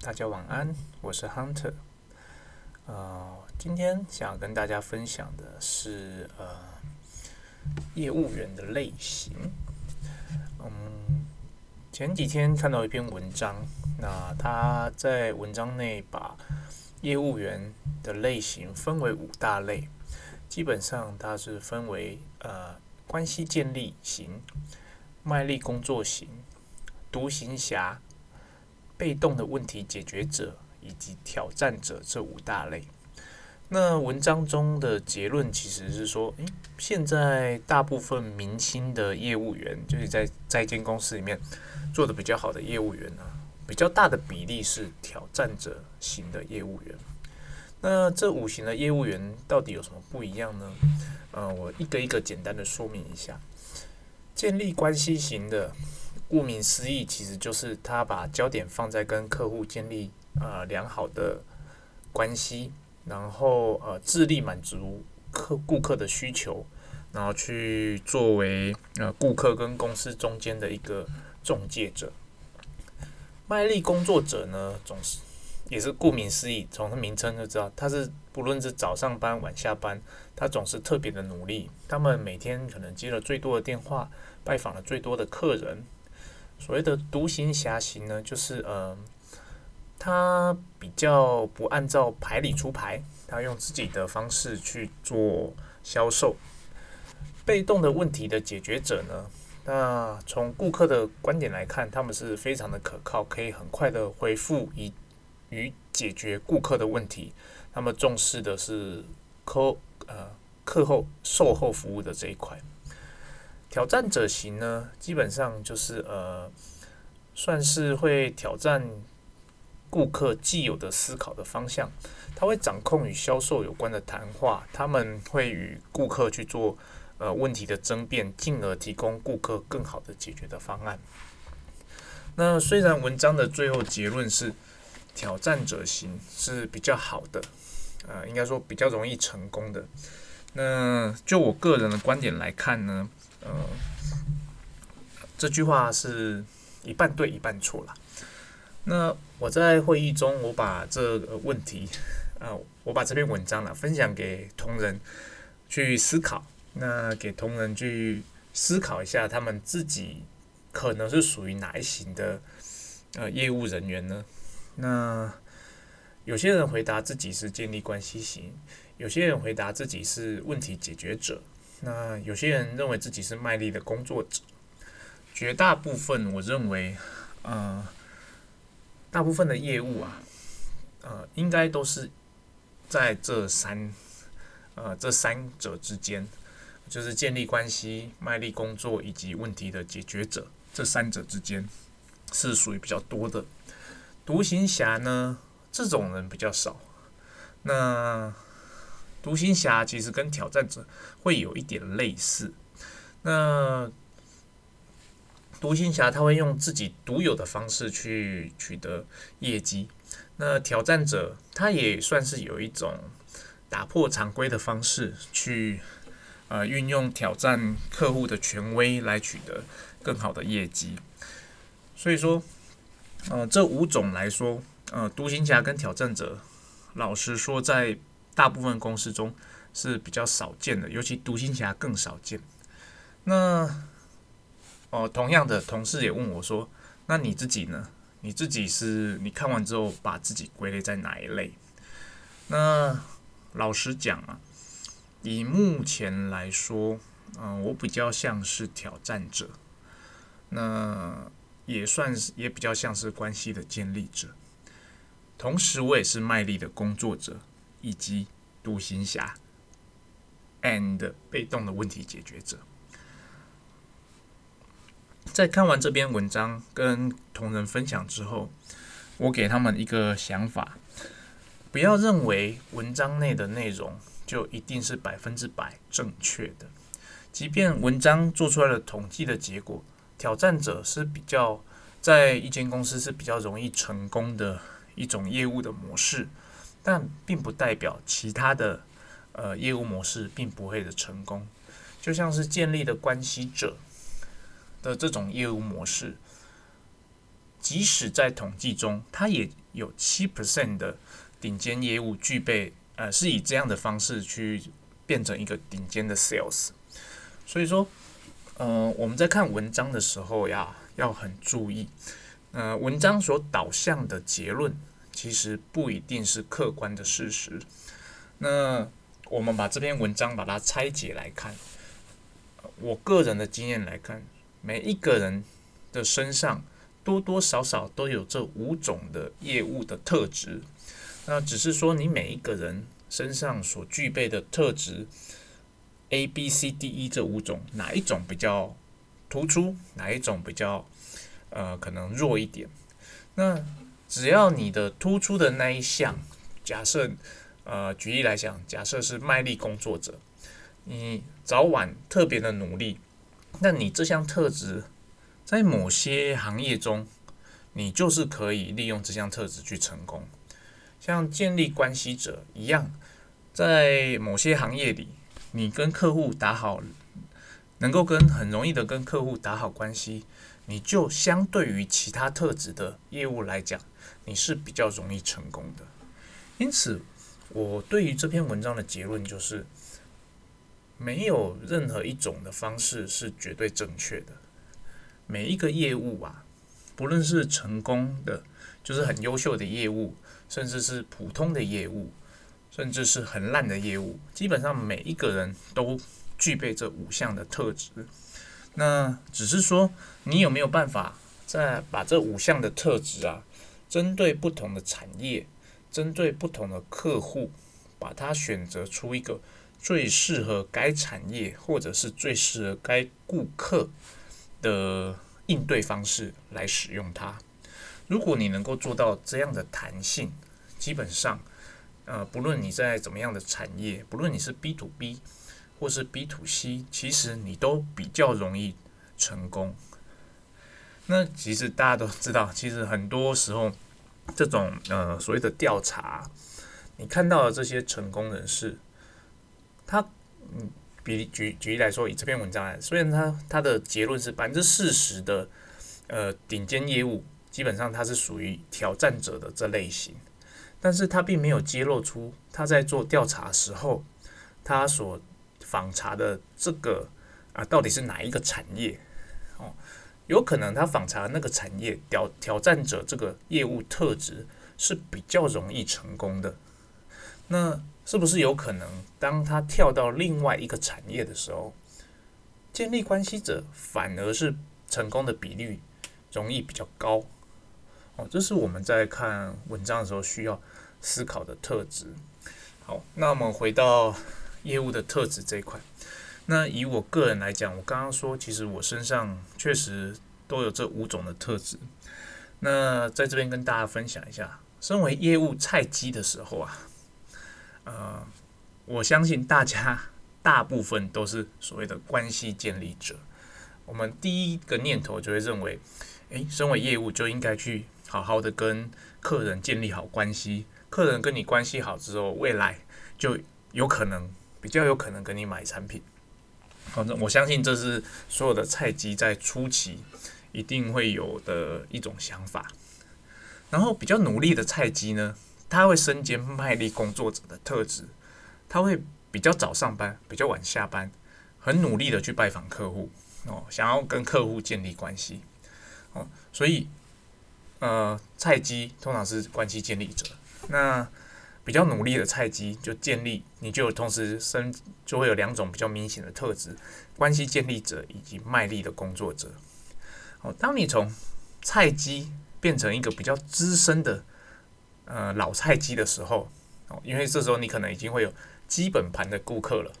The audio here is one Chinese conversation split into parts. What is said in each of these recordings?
大家晚安，我是 Hunter。呃，今天想跟大家分享的是呃业务员的类型。嗯，前几天看到一篇文章，那他在文章内把业务员的类型分为五大类，基本上它是分为呃关系建立型、卖力工作型、独行侠、被动的问题解决者。以及挑战者这五大类。那文章中的结论其实是说，诶，现在大部分明星的业务员，就是在在一间公司里面做的比较好的业务员呢，比较大的比例是挑战者型的业务员。那这五型的业务员到底有什么不一样呢？呃，我一个一个简单的说明一下。建立关系型的，顾名思义，其实就是他把焦点放在跟客户建立。呃，良好的关系，然后呃，致力满足客顾客的需求，然后去作为呃顾客跟公司中间的一个中介者。卖力工作者呢，总是也是顾名思义，从他名称就知道，他是不论是早上班晚下班，他总是特别的努力。他们每天可能接了最多的电话，拜访了最多的客人。所谓的独行侠型呢，就是呃。他比较不按照牌理出牌，他用自己的方式去做销售。被动的问题的解决者呢？那从顾客的观点来看，他们是非常的可靠，可以很快的回复以与解决顾客的问题。他们重视的是客呃课后售后服务的这一块。挑战者型呢，基本上就是呃，算是会挑战。顾客既有的思考的方向，他会掌控与销售有关的谈话，他们会与顾客去做呃问题的争辩，进而提供顾客更好的解决的方案。那虽然文章的最后结论是挑战者型是比较好的，呃，应该说比较容易成功的。那就我个人的观点来看呢，呃，这句话是一半对一半错了。那我在会议中，我把这个问题，啊，我把这篇文章呢分享给同仁去思考。那给同仁去思考一下，他们自己可能是属于哪一型的呃业务人员呢？那有些人回答自己是建立关系型，有些人回答自己是问题解决者，那有些人认为自己是卖力的工作者。绝大部分，我认为，呃。大部分的业务啊，呃，应该都是在这三呃这三者之间，就是建立关系、卖力工作以及问题的解决者这三者之间是属于比较多的。独行侠呢，这种人比较少。那独行侠其实跟挑战者会有一点类似。那独行侠他会用自己独有的方式去取得业绩，那挑战者他也算是有一种打破常规的方式去呃运用挑战客户的权威来取得更好的业绩。所以说，呃，这五种来说，呃，独行侠跟挑战者，老实说，在大部分公司中是比较少见的，尤其独行侠更少见。那哦，同样的同事也问我说：“那你自己呢？你自己是你看完之后把自己归类在哪一类？”那老实讲啊，以目前来说，嗯，我比较像是挑战者，那也算是也比较像是关系的建立者，同时我也是卖力的工作者，以及独行侠，and 被动的问题解决者。在看完这篇文章跟同仁分享之后，我给他们一个想法：不要认为文章内的内容就一定是百分之百正确的。即便文章做出来的统计的结果，挑战者是比较在一间公司是比较容易成功的一种业务的模式，但并不代表其他的呃业务模式并不会的成功。就像是建立的关系者。的这种业务模式，即使在统计中，它也有七 percent 的顶尖业务具备，呃，是以这样的方式去变成一个顶尖的 sales。所以说，呃，我们在看文章的时候呀，要很注意，呃，文章所导向的结论其实不一定是客观的事实。那我们把这篇文章把它拆解来看，我个人的经验来看，每一个人的身上多多少少都有这五种的业务的特质。那只是说你每一个人身上所具备的特质 A、B、C、D、E 这五种，哪一种比较突出，哪一种比较呃可能弱一点？那只要你的突出的那一项，假设。呃，举例来讲，假设是卖力工作者，你早晚特别的努力，那你这项特质在某些行业中，你就是可以利用这项特质去成功。像建立关系者一样，在某些行业里，你跟客户打好，能够跟很容易的跟客户打好关系，你就相对于其他特质的业务来讲，你是比较容易成功的。因此。我对于这篇文章的结论就是，没有任何一种的方式是绝对正确的。每一个业务啊，不论是成功的，就是很优秀的业务，甚至是普通的业务，甚至是很烂的业务，基本上每一个人都具备这五项的特质。那只是说，你有没有办法再把这五项的特质啊，针对不同的产业？针对不同的客户，把它选择出一个最适合该产业或者是最适合该顾客的应对方式来使用它。如果你能够做到这样的弹性，基本上，呃，不论你在怎么样的产业，不论你是 B to B 或是 B to C，其实你都比较容易成功。那其实大家都知道，其实很多时候。这种呃所谓的调查，你看到的这些成功人士，他嗯，比举举例来说，以这篇文章来，虽然他他的结论是百分之四十的呃顶尖业务，基本上他是属于挑战者的这类型，但是他并没有揭露出他在做调查时候，他所访查的这个啊到底是哪一个产业哦。有可能他访查那个产业挑挑战者这个业务特质是比较容易成功的，那是不是有可能当他跳到另外一个产业的时候，建立关系者反而是成功的比率容易比较高？哦，这是我们在看文章的时候需要思考的特质。好，那我们回到业务的特质这一块。那以我个人来讲，我刚刚说，其实我身上确实都有这五种的特质。那在这边跟大家分享一下，身为业务菜鸡的时候啊，呃，我相信大家 大部分都是所谓的关系建立者。我们第一个念头就会认为，诶，身为业务就应该去好好的跟客人建立好关系，客人跟你关系好之后，未来就有可能比较有可能跟你买产品。反正我相信这是所有的菜鸡在初期一定会有的一种想法。然后比较努力的菜鸡呢，他会身兼卖力工作者的特质，他会比较早上班，比较晚下班，很努力的去拜访客户哦，想要跟客户建立关系哦，所以呃，菜鸡通常是关系建立者。那比较努力的菜鸡就建立，你就同时生就会有两种比较明显的特质：关系建立者以及卖力的工作者。哦，当你从菜鸡变成一个比较资深的呃老菜鸡的时候，哦，因为这时候你可能已经会有基本盘的顾客了。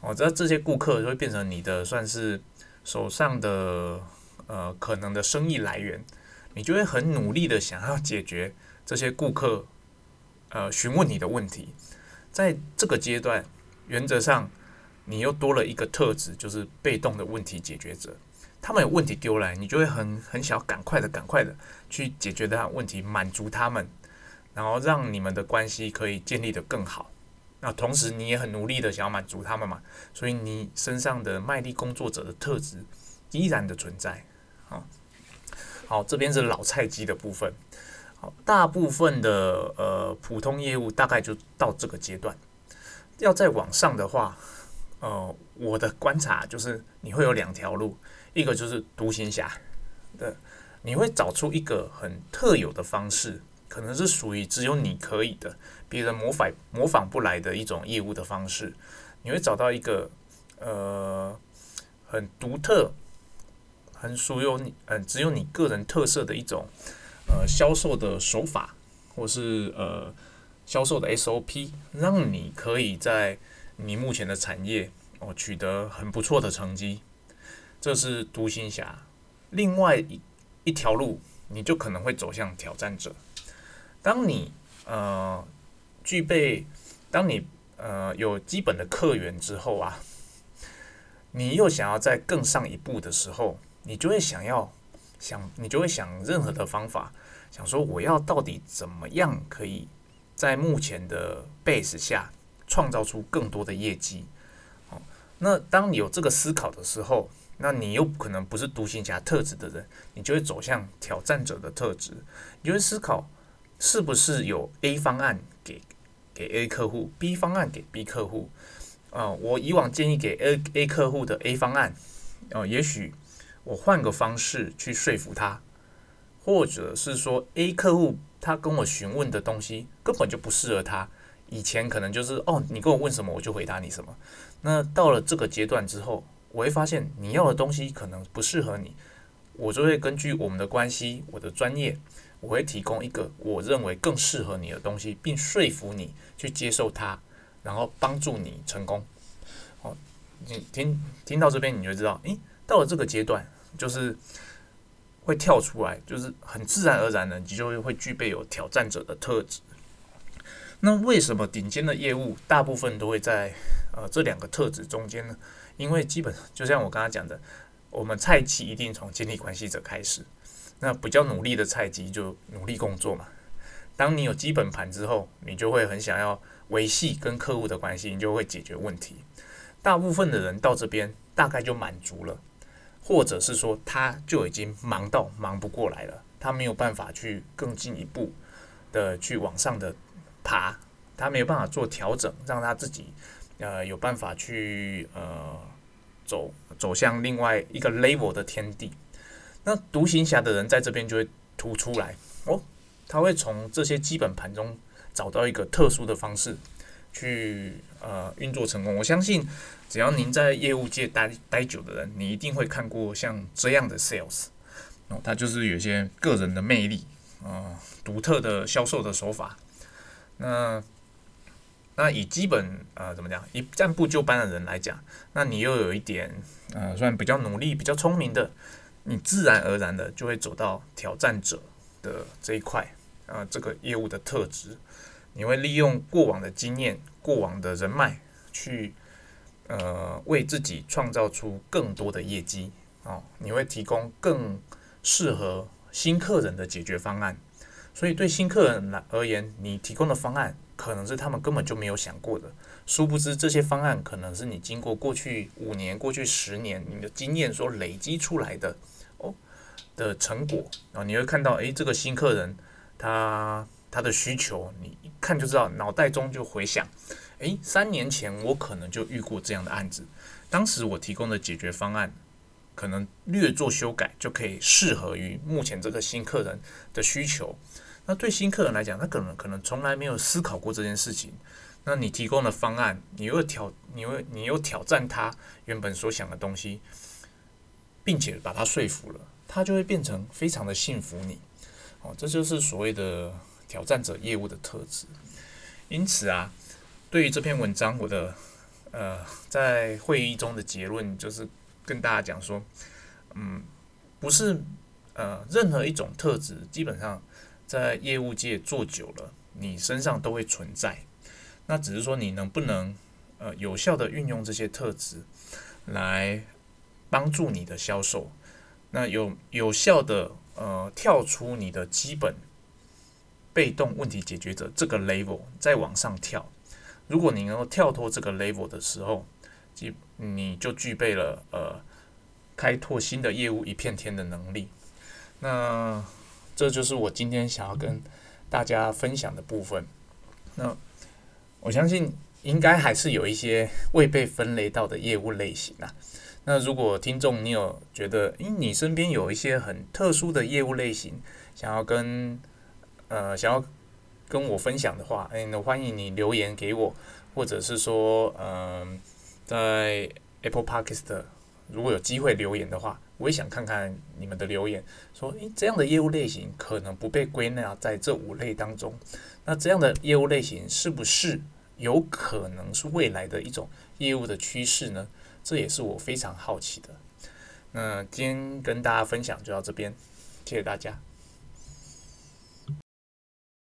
哦，这这些顾客就会变成你的算是手上的呃可能的生意来源，你就会很努力的想要解决这些顾客。呃，询问你的问题，在这个阶段，原则上你又多了一个特质，就是被动的问题解决者。他们有问题丢来，你就会很很想赶快的、赶快的去解决他问题，满足他们，然后让你们的关系可以建立的更好。那同时你也很努力的想要满足他们嘛，所以你身上的卖力工作者的特质依然的存在啊。好，这边是老菜鸡的部分。好，大部分的呃普通业务大概就到这个阶段。要再往上的话，呃，我的观察就是你会有两条路，一个就是独行侠对，你会找出一个很特有的方式，可能是属于只有你可以的，别人模仿模仿不来的一种业务的方式。你会找到一个呃很独特、很属有你嗯只有你个人特色的一种呃销售的手法，或是呃。销售的 SOP，让你可以在你目前的产业哦取得很不错的成绩，这是独行侠。另外一一条路，你就可能会走向挑战者。当你呃具备，当你呃有基本的客源之后啊，你又想要再更上一步的时候，你就会想要想，你就会想任何的方法，想说我要到底怎么样可以。在目前的 base 下，创造出更多的业绩。好，那当你有这个思考的时候，那你又可能不是独行侠特质的人，你就会走向挑战者的特质。你就会思考，是不是有 A 方案给给 A 客户，B 方案给 B 客户？啊，我以往建议给 A A 客户的 A 方案，哦，也许我换个方式去说服他，或者是说 A 客户。他跟我询问的东西根本就不适合他。以前可能就是哦，你跟我问什么我就回答你什么。那到了这个阶段之后，我会发现你要的东西可能不适合你，我就会根据我们的关系、我的专业，我会提供一个我认为更适合你的东西，并说服你去接受它，然后帮助你成功。哦，你听听到这边，你就知道，诶，到了这个阶段就是。会跳出来，就是很自然而然的，你就会具备有挑战者的特质。那为什么顶尖的业务大部分都会在呃这两个特质中间呢？因为基本就像我刚刚讲的，我们菜鸡一定从建立关系者开始。那比较努力的菜鸡就努力工作嘛。当你有基本盘之后，你就会很想要维系跟客户的关系，你就会解决问题。大部分的人到这边大概就满足了。或者是说，他就已经忙到忙不过来了，他没有办法去更进一步的去往上的爬，他没有办法做调整，让他自己呃有办法去呃走走向另外一个 level 的天地。那独行侠的人在这边就会突出来哦，他会从这些基本盘中找到一个特殊的方式去呃运作成功。我相信。只要您在业务界待待久的人，你一定会看过像这样的 sales 哦，他就是有些个人的魅力啊，独特的销售的手法。那那以基本呃怎么讲，以按部就班的人来讲，那你又有一点呃算比较努力、比较聪明的，你自然而然的就会走到挑战者的这一块啊，这个业务的特质，你会利用过往的经验、过往的人脉去。呃，为自己创造出更多的业绩哦，你会提供更适合新客人的解决方案，所以对新客人来而言，你提供的方案可能是他们根本就没有想过的。殊不知，这些方案可能是你经过过去五年、过去十年你的经验所累积出来的哦的成果啊。你会看到，诶，这个新客人他他的需求，你一看就知道，脑袋中就回想。诶，三年前我可能就遇过这样的案子，当时我提供的解决方案可能略做修改，就可以适合于目前这个新客人的需求。那对新客人来讲，他可能可能从来没有思考过这件事情。那你提供的方案，你又挑，你又你又挑战他原本所想的东西，并且把他说服了，他就会变成非常的信服你。哦，这就是所谓的挑战者业务的特质。因此啊。对于这篇文章，我的呃在会议中的结论就是跟大家讲说，嗯，不是呃任何一种特质，基本上在业务界做久了，你身上都会存在。那只是说你能不能呃有效的运用这些特质来帮助你的销售，那有有效的呃跳出你的基本被动问题解决者这个 level 再往上跳。如果你能够跳脱这个 level 的时候，即你就具备了呃开拓新的业务一片天的能力。那这就是我今天想要跟大家分享的部分。那我相信应该还是有一些未被分类到的业务类型啊。那如果听众你有觉得，诶，你身边有一些很特殊的业务类型，想要跟呃想要跟我分享的话，诶，那欢迎你留言给我，或者是说，嗯，在 Apple Podcast 如果有机会留言的话，我也想看看你们的留言，说，诶，这样的业务类型可能不被归纳在这五类当中，那这样的业务类型是不是有可能是未来的一种业务的趋势呢？这也是我非常好奇的。那今天跟大家分享就到这边，谢谢大家。